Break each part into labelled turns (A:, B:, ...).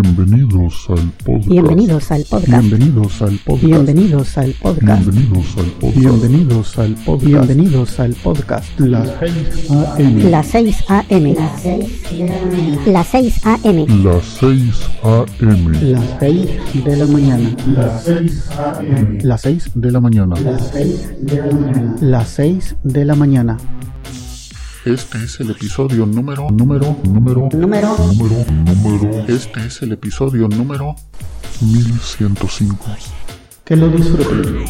A: Bienvenidos al podcast. Bienvenidos
B: al podcast.
A: Bienvenidos al podcast. Bienvenidos
C: al podcast.
A: Bienvenidos al podcast.
C: Bienvenidos al podcast. Bienvenidos al podcast. Las 6 a.m.
B: Las 6 a.m. Las 6 a.m.
A: Las 6 a.m.
C: Las 6 de la mañana. Las 6 a.m. Las 6
A: de la mañana.
C: Las 6 de la mañana.
A: Este es el episodio número, número, número,
B: Número.
A: número, número. Este es el episodio número 1105.
C: Que lo disfruten.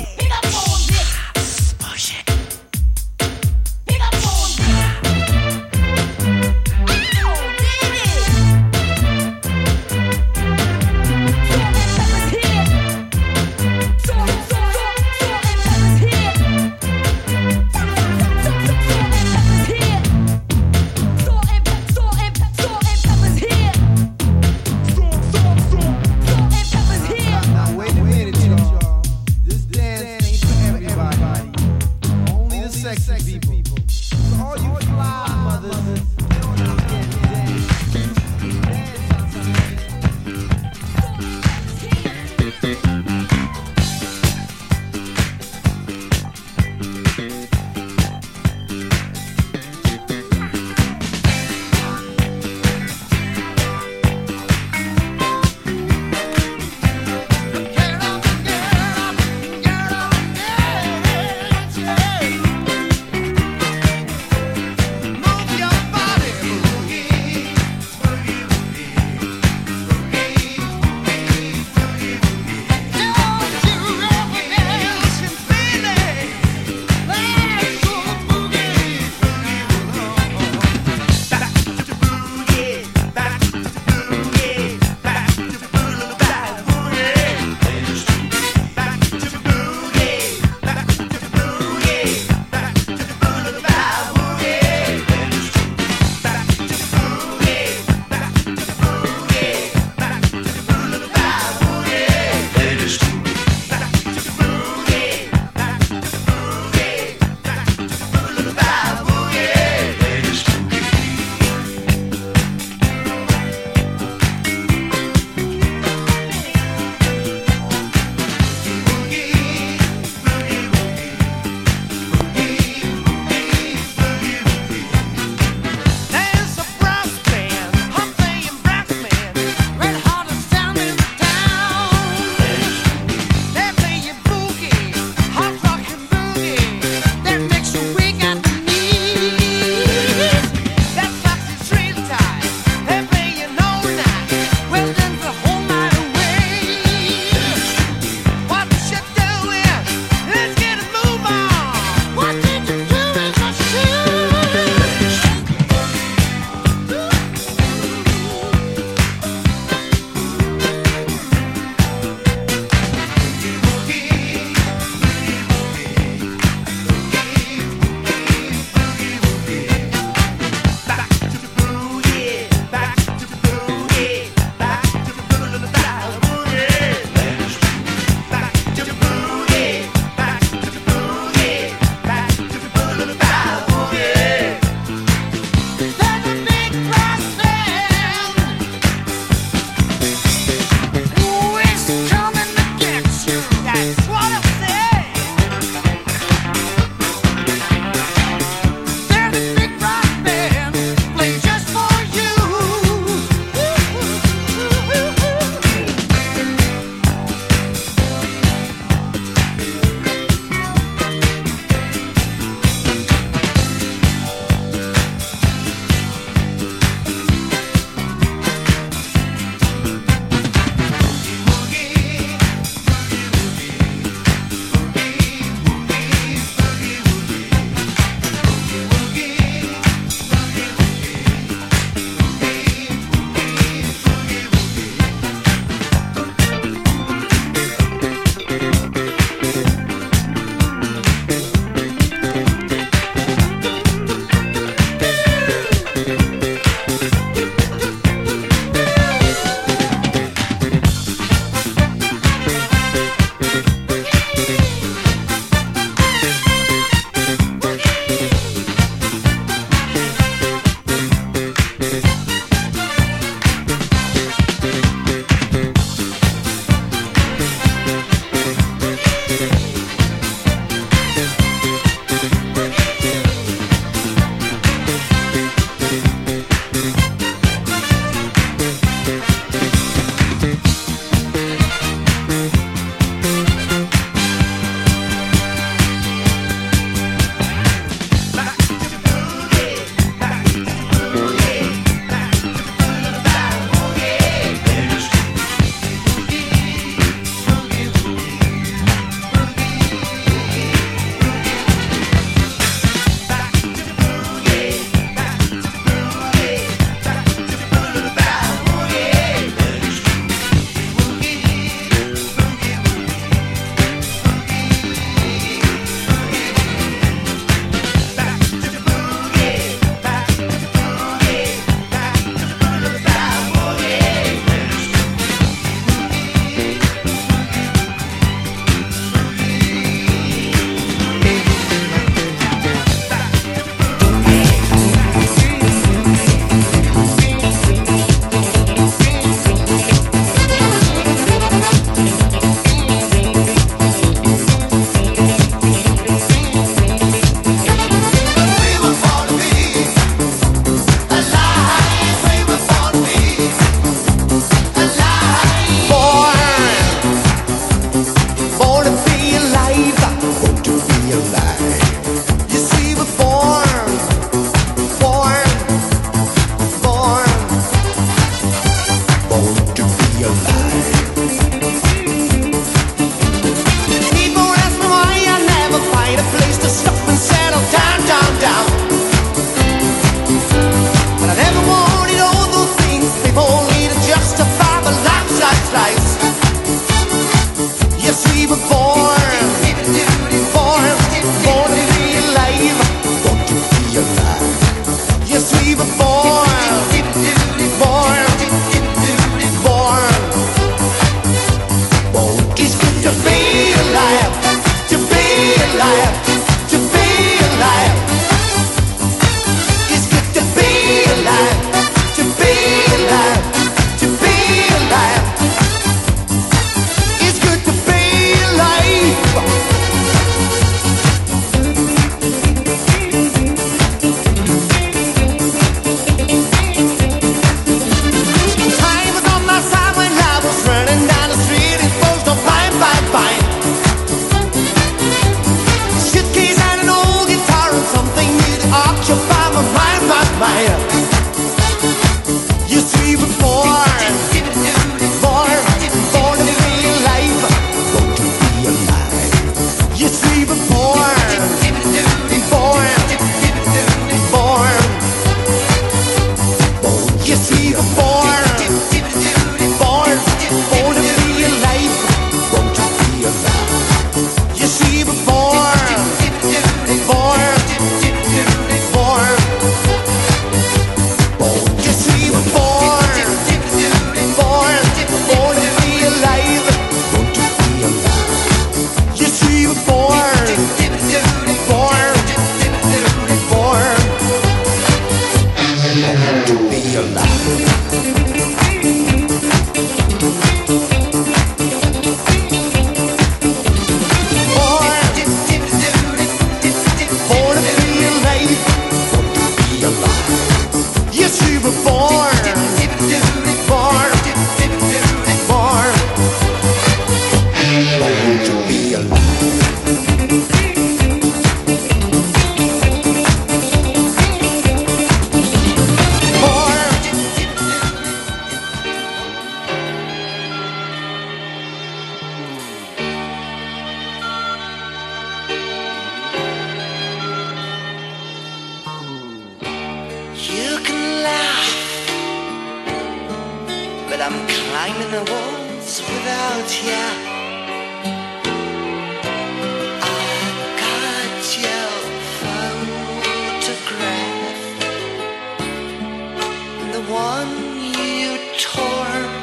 D: one you tore.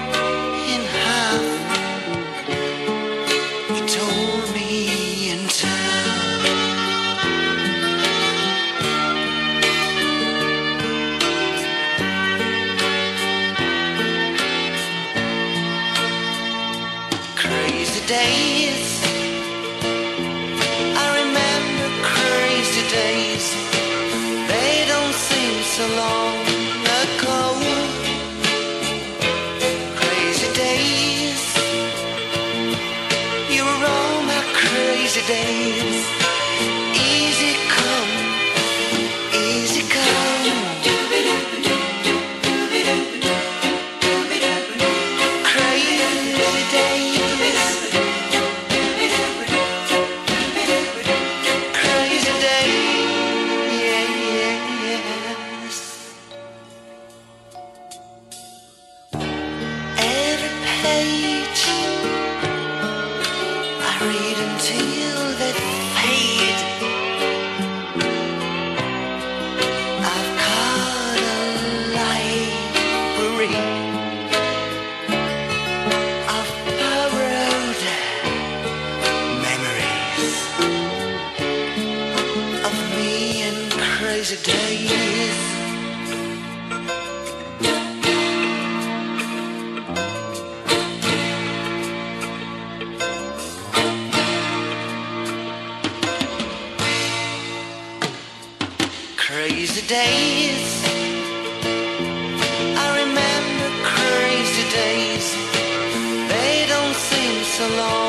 D: alone.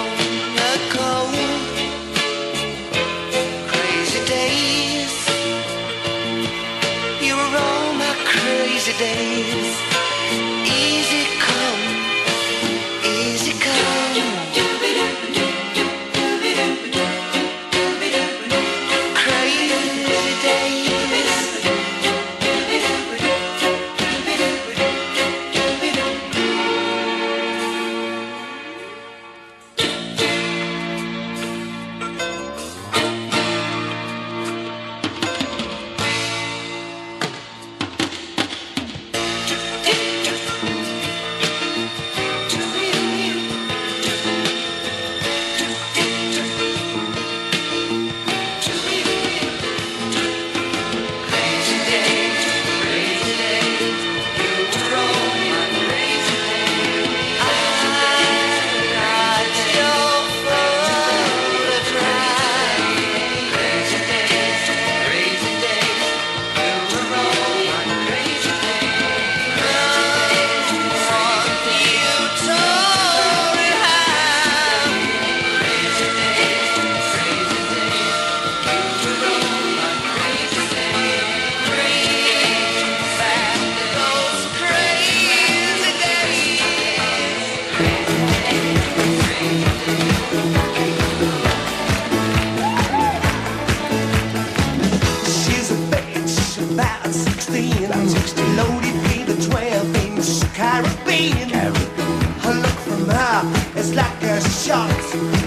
D: It's like a shot.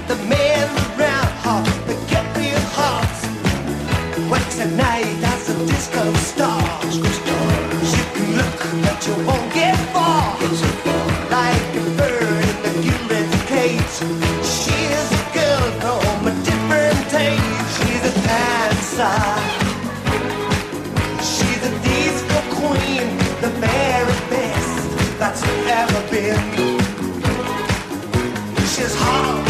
D: The man around her but get real hot. Wakes at night as a disco star. You can look, but you won't get far. Like a bird in a gilded cage. She is a girl from a different age. She's a dancer. She's a disco queen, the very best that's ever been heart.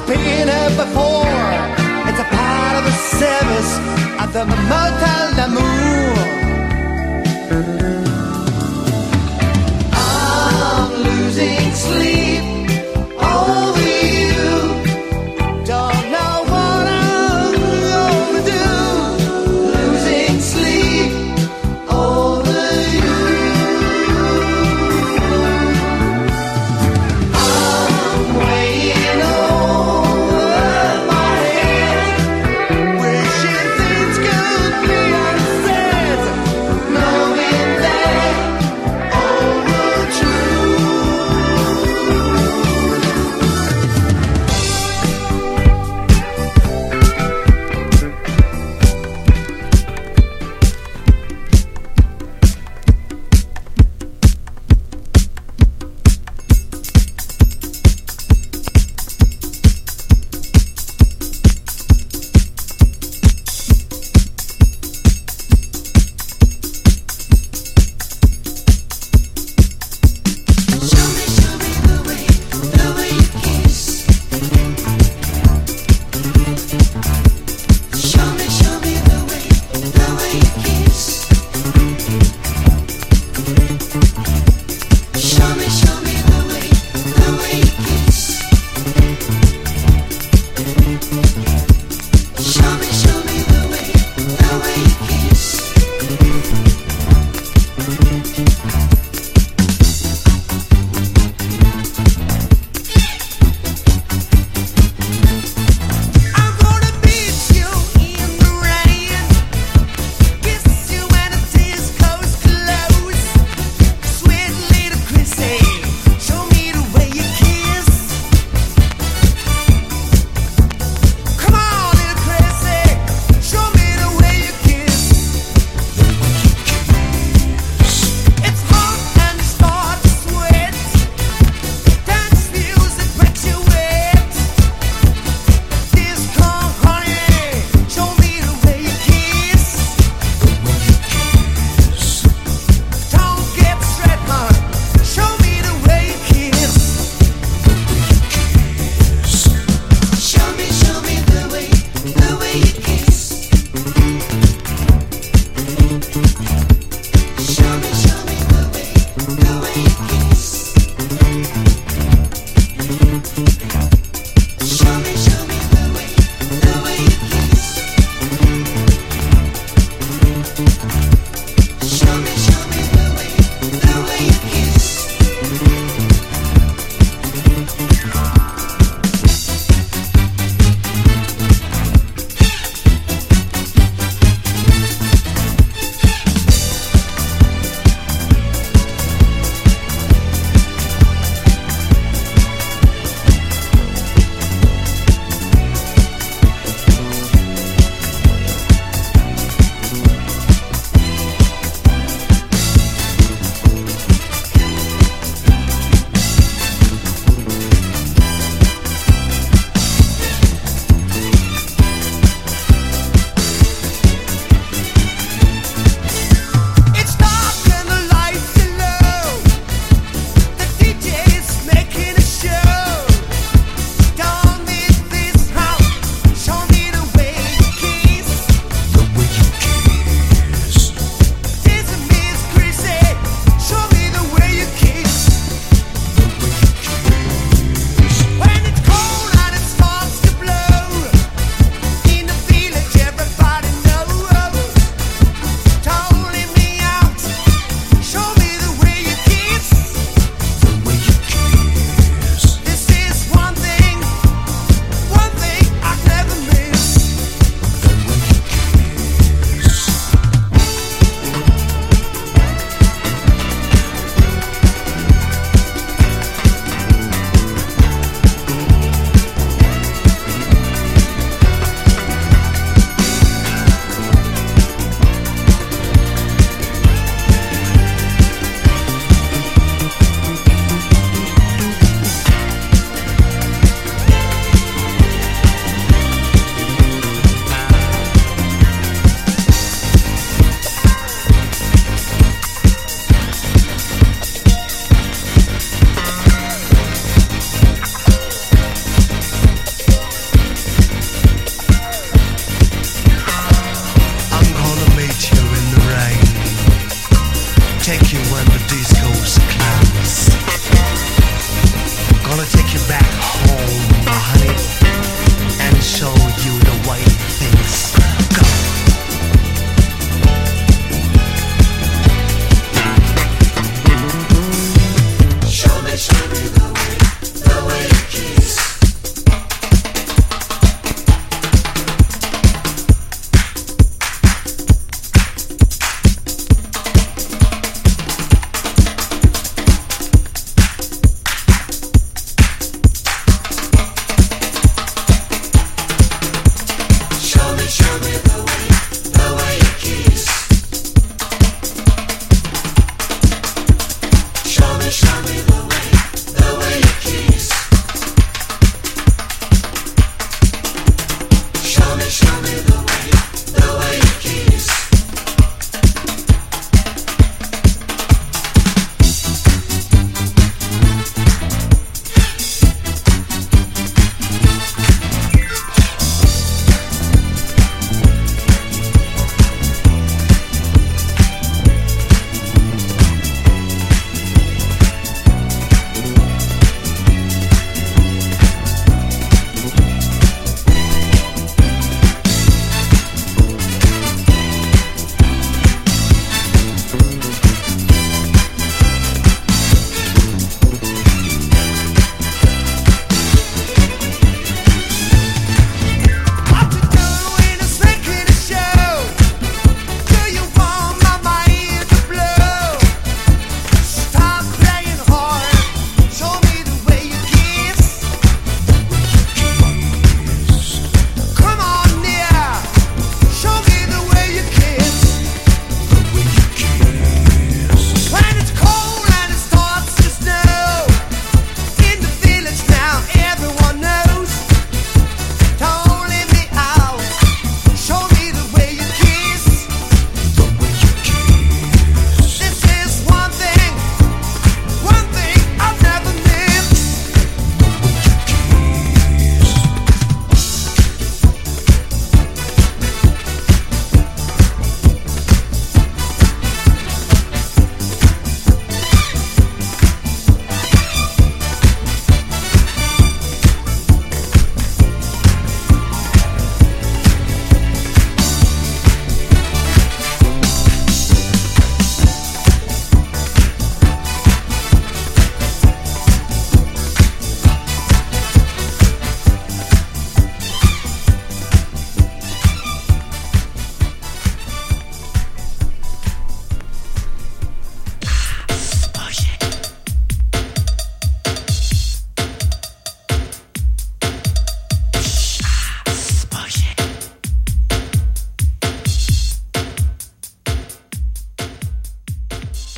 D: I've been here before. It's a part of the service at the Motel d'Amour. I'm losing sleep.